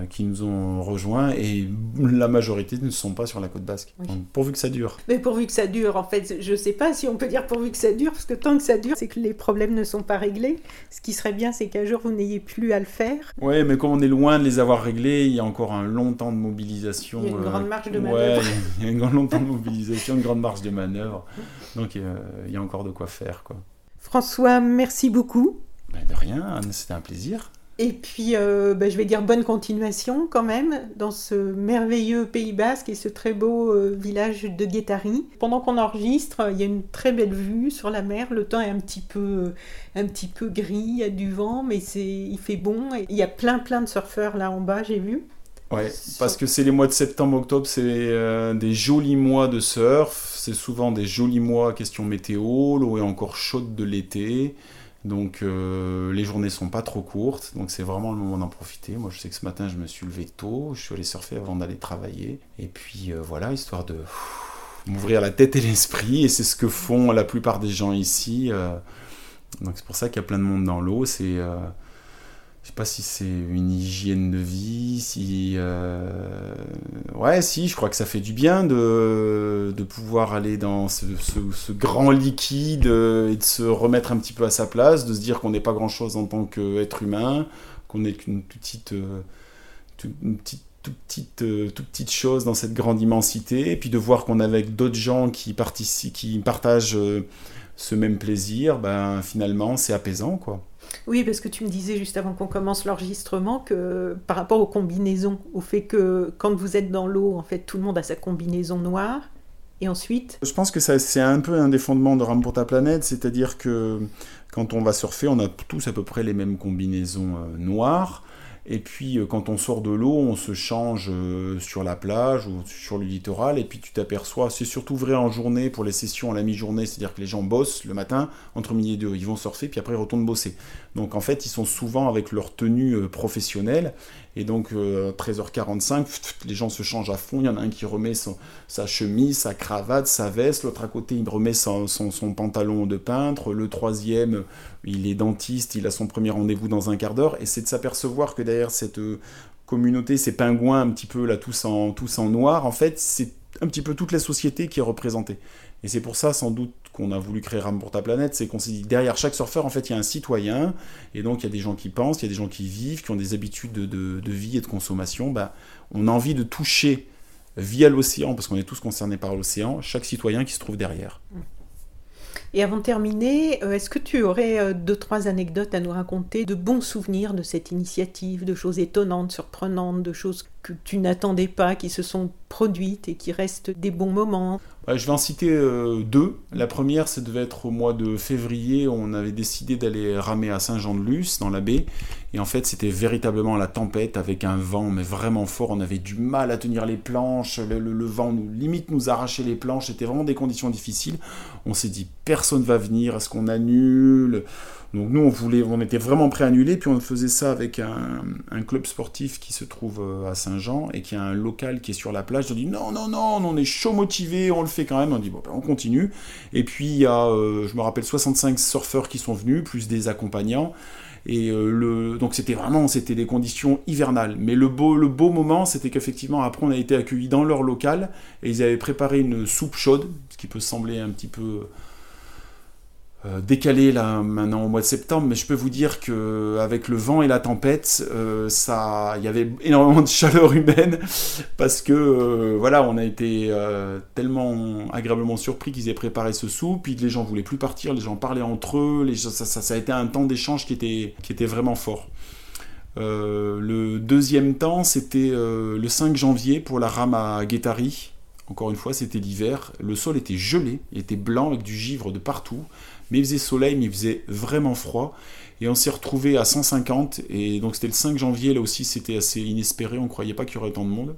qui nous ont rejoints et la majorité ne sont pas sur la côte basque. pourvu que ça dure. Mais pourvu que ça dure, en fait, je sais pas si on peut dire pourvu que ça dure, parce que tant que ça dure, c'est que les problèmes ne sont pas réglés. Ce qui serait bien, c'est qu'un jour, vous n'ayez plus à le faire. Oui, mais comme on est loin de les avoir réglés, il y a encore un long temps de mobilisation. Il y a une grande euh, marge de manœuvre. Ouais, il y a un long temps de mobilisation, une grande marge de manœuvre. Donc, euh, il y a encore de quoi faire. Quoi. François, merci beaucoup. Ben, de rien, c'était un plaisir. Et puis, euh, bah, je vais dire bonne continuation quand même dans ce merveilleux Pays Basque et ce très beau euh, village de Guétari. Pendant qu'on enregistre, il y a une très belle vue sur la mer. Le temps est un petit peu, un petit peu gris, il y a du vent, mais c'est, il fait bon. Et il y a plein, plein de surfeurs là en bas, j'ai vu. Ouais, parce que c'est les mois de septembre, octobre, c'est euh, des jolis mois de surf. C'est souvent des jolis mois question météo. L'eau est encore chaude de l'été. Donc euh, les journées sont pas trop courtes, donc c'est vraiment le moment d'en profiter. Moi je sais que ce matin je me suis levé tôt, je suis allé surfer avant d'aller travailler. Et puis euh, voilà, histoire de m'ouvrir la tête et l'esprit, et c'est ce que font la plupart des gens ici. Euh. donc c'est pour ça qu'il y a plein de monde dans l'eau. C'est je sais pas si c'est une hygiène de vie, si... Euh, ouais, si, je crois que ça fait du bien de, de pouvoir aller dans ce, grand liquide et de se remettre un petit peu à sa place, de se dire qu'on n'est pas grand-chose en tant qu'être humain, qu'on n'est qu'une petite, euh, une petite, toute petite, euh, toute petite chose dans cette grande immensité, et puis de voir qu'on est avec d'autres gens qui, participent, qui partagent ce même plaisir, ben, finalement, c'est apaisant, quoi. Oui, parce que tu me disais juste avant qu'on commence l'enregistrement que par rapport aux combinaisons, au fait que quand vous êtes dans l'eau, en fait, tout le monde a sa combinaison noire. Et ensuite? Je pense que c'est un peu un des fondements de Ram pour ta planète, c'est-à-dire que quand on va surfer, on a tous à peu près les mêmes combinaisons euh, noires. Et puis euh, quand on sort de l'eau, on se change euh, sur la plage ou sur le littoral. Et puis tu t'aperçois, c'est surtout vrai en journée pour les sessions à la mi-journée, c'est-à-dire que les gens bossent le matin, entre midi et deux, ils vont surfer, puis après ils retournent bosser. Donc en fait, ils sont souvent avec leur tenue euh, professionnelle. Et donc, 13h45, les gens se changent à fond. Il y en a un qui remet sa chemise, sa cravate, sa veste. L'autre à côté, il remet son, son, pantalon de peintre. Le troisième, il est dentiste, il a son premier rendez-vous dans un quart d'heure. Et c'est de s'apercevoir que derrière cette euh, communauté, ces pingouins un petit peu là, tous en noir, en fait, c'est un petit peu toute la société qui est représentée. Et c'est pour ça, sans doute, qu'on a voulu créer Ram pour ta planète, c'est qu'on s'est dit derrière chaque surfeur, en fait, il y a un citoyen, et donc il y a des gens qui pensent, il y a des gens qui vivent, qui ont des habitudes de, vie et de consommation. Bah, on a envie de toucher via l'océan, parce qu'on est tous concernés par l'océan, chaque citoyen qui se trouve derrière. Et avant de terminer, euh, est-ce que tu aurais euh, deux, trois anecdotes à nous raconter de bons souvenirs de cette initiative, de choses étonnantes, surprenantes, de choses que tu n'attendais pas, qui se sont produites et qui restent des bons moments Je vais en citer euh, deux. La première, ça devait être au mois de février, on avait décidé d'aller ramer à Saint-Jean-de-Luz, dans la baie. Et en fait, c'était véritablement la tempête avec un vent, mais vraiment fort. On avait du mal à tenir les planches. Le, vent nous, limite nous arrachait les planches. C'était vraiment des conditions difficiles. On s'est dit, personne va venir. Est-ce qu'on annule? Donc nous, on voulait, on était vraiment prêt à annuler, puis on faisait ça avec un, club sportif qui se trouve euh, à Saint-Jean et qui a un local qui est sur la plage. On dit non, non, non, on est chaud motivé, on le fait quand même. On dit bon, ben, on continue. Et puis il y a, euh, je me rappelle, 65 surfeurs qui sont venus, plus des accompagnants. Et euh, le, donc c'était vraiment, c'était des conditions hivernales. Mais le beau, le beau moment, c'était qu'effectivement après on a été accueillis dans leur local et ils avaient préparé une soupe chaude, ce qui peut sembler un petit peu euh, décalé là maintenant au mois de septembre, mais je peux vous dire que avec le vent et la tempête, euh, ça, il y avait énormément de chaleur humaine parce que euh, voilà, on a été tellement agréablement surpris qu'ils aient préparé ce soupe, puis les gens voulaient plus partir, les gens parlaient entre eux, ça, a été un temps d'échange qui était, qui était vraiment fort. le deuxième temps, c'était le 5 janvier pour la rame à Guétari Encore une fois, c'était l'hiver. Le sol était gelé, était blanc avec du givre de partout. Mais il faisait soleil, mais il faisait vraiment froid. Et on s'est retrouvé à 150. Et donc c'était le 5 janvier, là aussi c'était assez inespéré. On ne croyait pas qu'il y aurait autant de monde.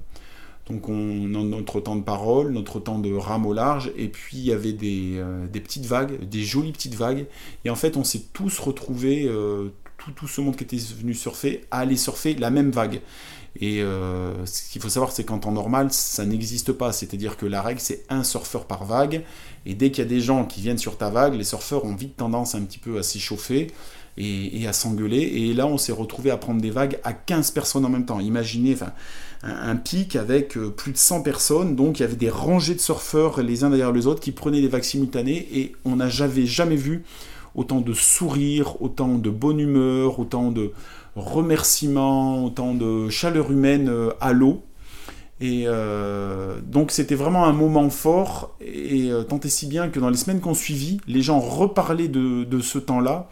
Donc on a notre temps de parole, notre temps de rame au large, et puis il y avait des, euh, petites vagues, des jolies petites vagues. Et en fait, on s'est tous retrouvés, euh, tout, tout, ce monde qui était venu surfer, à aller surfer la même vague. Et euh, ce qu'il faut savoir, c'est qu'en temps normal, ça n'existe pas. C'est-à-dire que la règle, c'est un surfeur par vague. Et dès qu'il y a des gens qui viennent sur ta vague, les surfeurs ont vite tendance un petit peu à s'échauffer et, à s'engueuler. Et là, on s'est retrouvé à prendre des vagues à 15 personnes en même temps. Imaginez un, pic avec euh, plus de 100 personnes. Donc il y avait des rangées de surfeurs les uns derrière les autres qui prenaient des vagues simultanées. Et on n'a jamais, jamais vu autant de sourires, autant de bonne humeur, autant de remerciements, autant de chaleur humaine euh, à l'eau. Et euh, donc c'était vraiment un moment fort, et tant et si bien que dans les semaines qu'on suivit, les gens reparlaient de, ce temps-là,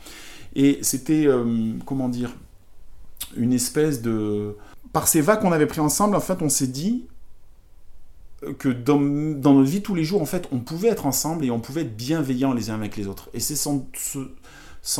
et c'était, comment dire, une espèce de, par ces vagues qu'on avait pris ensemble, en fait, on s'est dit que dans, notre vie tous les jours, en fait, on pouvait être ensemble et on pouvait être bienveillants les uns avec les autres. Et c'est sans,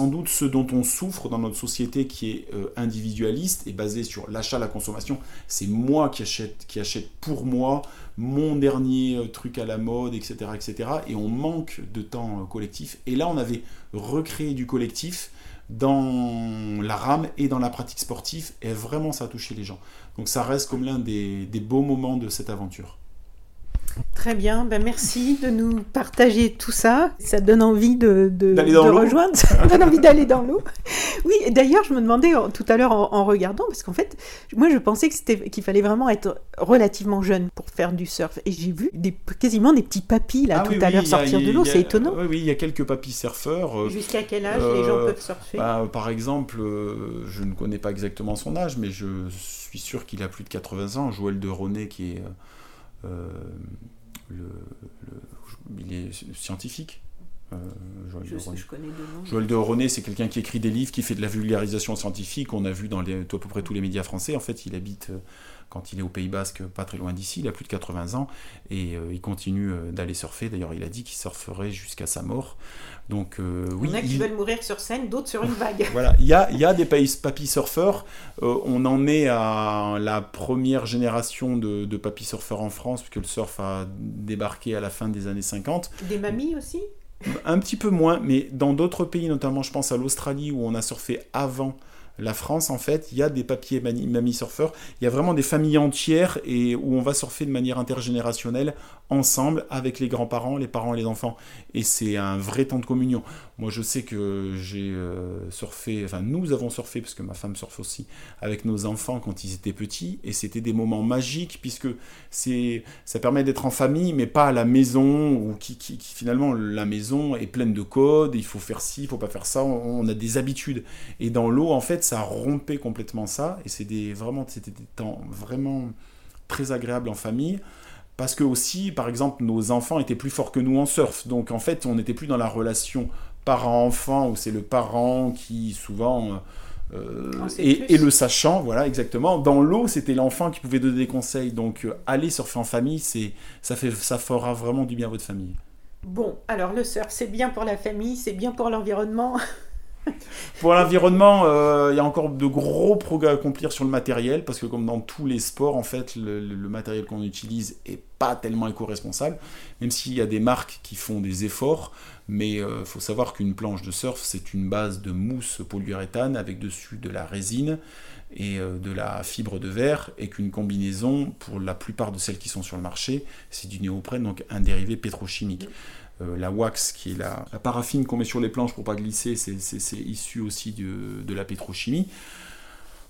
doute ce dont on souffre dans notre société qui est euh, individualiste et basée sur l'achat, la consommation. C'est moi qui achète, qui achète pour moi mon dernier euh, truc à la mode, etc., etc. Et on manque de temps euh, collectif. Et là, on avait recréé du collectif dans la rame et dans la pratique sportive, et vraiment ça a touché les gens. Donc ça reste comme l'un des, beaux moments de cette aventure. Très bien, ben merci de nous partager tout ça. Ça donne envie de, de, rejoindre, ça donne envie d'aller dans l'eau. Oui, d'ailleurs, je me demandais tout à l'heure en, regardant, parce qu'en fait, moi je pensais qu'il fallait vraiment être relativement jeune pour faire du surf. Et j'ai vu des, quasiment des petits papis là ah tout à l'heure sortir de l'eau, c'est étonnant. Oui, oui, il y a quelques papis surfeurs. Euh, Jusqu'à quel âge les gens euh, peuvent surfer? bah, Par exemple, euh, je ne connais pas exactement son âge, mais je suis sûr qu'il a plus de 80 ans. Joël de Ronet, qui est euh, le, il est scientifique. Euh, Joël, je, de Ronet. Joël de Ronet, c'est quelqu'un qui écrit des livres, qui fait de la vulgarisation scientifique. On a vu dans les, à peu près tous les médias français. En fait, il habite euh, quand il est au Pays Basque, pas très loin d'ici. Il a plus de 80 ans et il continue d'aller surfer. D'ailleurs, il a dit qu'il surferait jusqu'à sa mort. Donc, euh, oui, il y en a qui veulent mourir sur scène, d'autres sur une vague. voilà, il y a, y a des papy surfeurs. Euh, on en est à la première génération de, de papy surfeurs en France, puisque le surf a débarqué à la fin des années 50. Des mamies aussi? Un petit peu moins, mais dans d'autres pays, notamment je pense à l'Australie, où on a surfé avant la France, en fait, il y a des papiers mamie surfeurs, il y a vraiment des familles entières et où on va surfer de manière intergénérationnelle ensemble avec les grands-parents, les parents et les enfants. Et c'est un vrai temps de communion. Moi, je sais que j'ai euh, surfé, enfin, nous avons surfé, parce que ma femme surfe aussi, avec nos enfants quand ils étaient petits, et c'était des moments magiques, puisque c'est, ça permet d'être en famille, mais pas à la maison, qui, finalement, la maison est pleine de codes, il faut faire ci, il faut pas faire ça, on, a des habitudes. Et dans l'eau, en fait, ça rompé complètement ça, et c'est des, vraiment, c'était des temps vraiment très agréables en famille parce que aussi, par exemple, nos enfants étaient plus forts que nous en surf. Donc en fait, on n'était plus dans la relation parent-enfant où c'est le parent qui souvent euh, et, le sachant, voilà exactement. Dans l'eau, c'était l'enfant qui pouvait donner des conseils. Donc euh, aller surfer en famille, c'est ça fait ça fera vraiment du bien à votre famille. Bon, alors le surf, c'est bien pour la famille, c'est bien pour l'environnement. Pour l'environnement, euh, il y a encore de gros progrès à accomplir sur le matériel, parce que comme dans tous les sports, en fait, le, matériel qu'on utilise est pas tellement éco-responsable, même s'il y a des marques qui font des efforts, mais il euh, faut savoir qu'une planche de surf, c'est une base de mousse polyuréthane avec dessus de la résine et euh, de la fibre de verre, et qu'une combinaison, pour la plupart de celles qui sont sur le marché, c'est du néoprène, donc un dérivé pétrochimique. Euh, la wax, qui est la, paraffine qu'on met sur les planches pour pas glisser, c'est issu aussi de, la pétrochimie.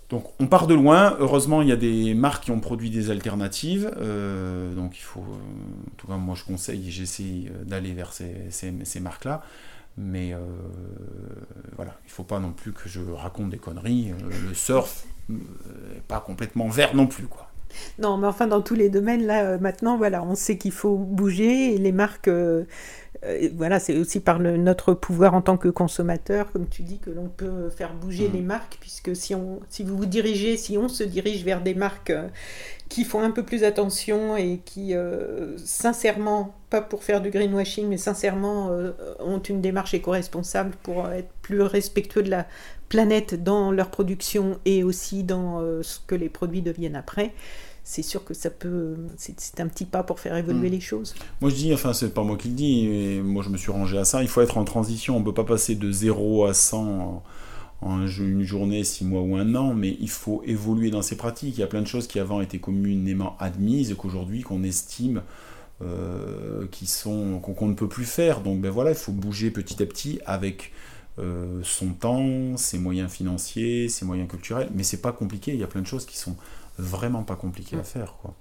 Donc on part de loin. Heureusement, il y a des marques qui ont produit des alternatives. Euh, donc il faut, en tout cas, moi je conseille et j'essaie d'aller vers ces, marques-là. Mais euh, voilà, il ne faut pas non plus que je raconte des conneries. le surf n'est pas complètement vert non plus, quoi. Non, mais enfin, dans tous les domaines, là, maintenant, voilà, on sait qu'il faut bouger et les marques euh, voilà, c'est aussi par notre pouvoir en tant que consommateur, comme tu dis, que l'on peut faire bouger mm. les marques, puisque si, on, si vous vous dirigez, si on se dirige vers des marques euh, qui font un peu plus attention et qui, euh, sincèrement, pas pour faire du greenwashing, mais sincèrement, ont une démarche éco-responsable pour être plus respectueux de la planète dans leur production et aussi dans ce que les produits deviennent après, c'est sûr que ça peut. C'est un petit pas pour faire évoluer hmm. les choses. Moi je dis, enfin c'est pas moi qui le dis, moi je me suis rangé à ça, il faut être en transition, on ne peut pas passer de 0 à 100 en une journée, 6 mois ou un an, mais il faut évoluer dans ces pratiques. Il y a plein de choses qui avant étaient communément admises et qu'aujourd'hui qu'on estime euh, qui sont qu'on ne peut plus faire. Donc ben voilà, il faut bouger petit à petit avec euh, son temps, ses moyens financiers, ses moyens culturels, mais c'est pas compliqué. Il y a plein de choses qui sont vraiment pas compliqué à faire. Quoi.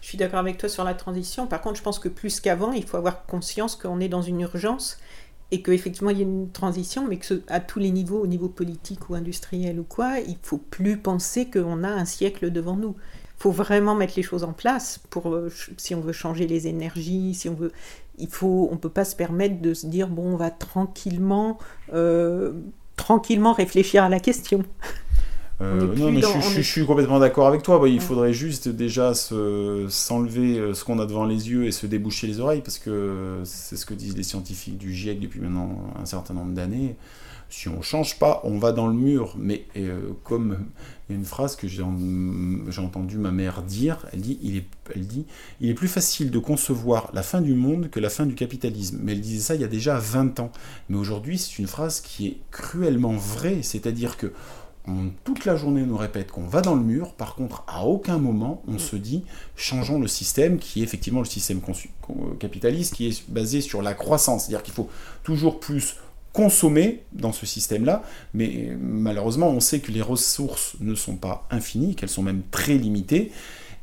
Je suis d'accord avec toi sur la transition. Par contre, je pense que plus qu'avant, il faut avoir conscience qu'on est dans une urgence et qu'effectivement il y a une transition, mais que à tous les niveaux, au niveau politique ou industriel ou quoi, il faut plus penser qu'on a un siècle devant nous. Il faut vraiment mettre les choses en place pour euh, si on veut changer les énergies, si on veut, il faut, on peut pas se permettre de se dire bon, on va tranquillement, euh, tranquillement réfléchir à la question. Euh, non, mais je, suis complètement d'accord avec toi. il faudrait juste déjà s'enlever ce qu'on a devant les yeux et se déboucher les oreilles, parce que c'est ce que disent les scientifiques du GIEC depuis maintenant un certain nombre d'années. Si on ne change pas, on va dans le mur. Mais euh, comme il y a une phrase que j'ai entendu ma mère dire, elle dit, il est, elle dit Il est plus facile de concevoir la fin du monde que la fin du capitalisme. Mais elle disait ça il y a déjà 20 ans. Mais aujourd'hui, c'est une phrase qui est cruellement vraie. C'est-à-dire que toute la journée nous répète qu'on va dans le mur, par contre, à aucun moment on se dit changeons le système qui est effectivement le système capitaliste qui est basé sur la croissance. C'est-à-dire qu'il faut toujours plus consommer dans ce système-là, mais malheureusement on sait que les ressources ne sont pas infinies, qu'elles sont même très limitées,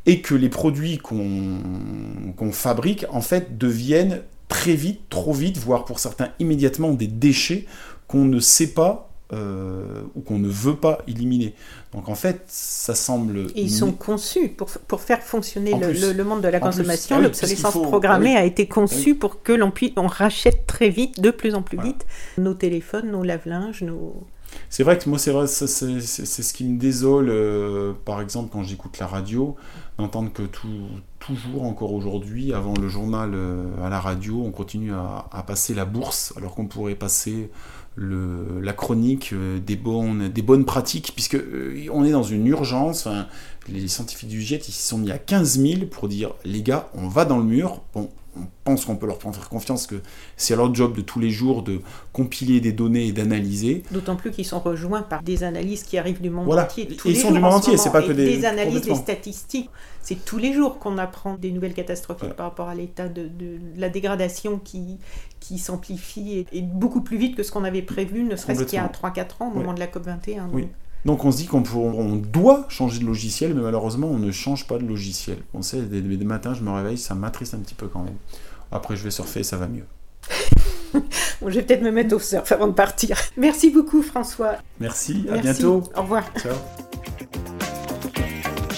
et que les produits qu'on fabrique en fait deviennent très vite, trop vite, voire pour certains immédiatement des déchets qu'on ne sait pas euh, ou qu'on ne veut pas éliminer. Donc en fait, ça semble... Et ils sont conçus pour, pour faire fonctionner le, monde de la consommation. Ah L'obsolescence programmée ah a été conçue ah pour que l'on puisse, on rachète très vite, de plus en plus vite, nos téléphones, nos lave-linges, nos... C'est vrai que moi, c'est vrai, c'est ce qui me désole, euh, par exemple, quand j'écoute la radio, d'entendre que tout, toujours, encore aujourd'hui, avant le journal euh, à la radio, on continue à, à passer la bourse, alors qu'on pourrait passer la chronique euh, des bonnes, pratiques, puisque euh, on est dans une urgence. les scientifiques du GIEC, ils s'y sont mis à 15 000 pour dire les gars, on va dans le mur. Bon, on pense qu'on peut leur faire confiance que c'est leur job de tous les jours de compiler des données et d'analyser. D'autant plus qu'ils sont rejoints par des analyses qui arrivent du monde voilà. entier. ils sont du monde entier, c'est pas que des, des analyses, des statistiques. C'est tous les jours qu'on apprend des nouvelles catastrophiques par rapport à l'état de, la dégradation qui, qui s'amplifie et, beaucoup plus vite que ce qu'on avait prévu, ne serait-ce qu'il y a 3-4 ans au moment de la COP21. Oui. Donc on se dit qu'on doit changer de logiciel, mais malheureusement on ne change pas de logiciel. On sait, des, des matins je me réveille, ça m'attriste un petit peu quand même. Après je vais surfer, ça va mieux. bon, je vais peut-être me mettre au surf avant de partir. Merci beaucoup François. Merci, à bientôt. Au revoir. Ciao.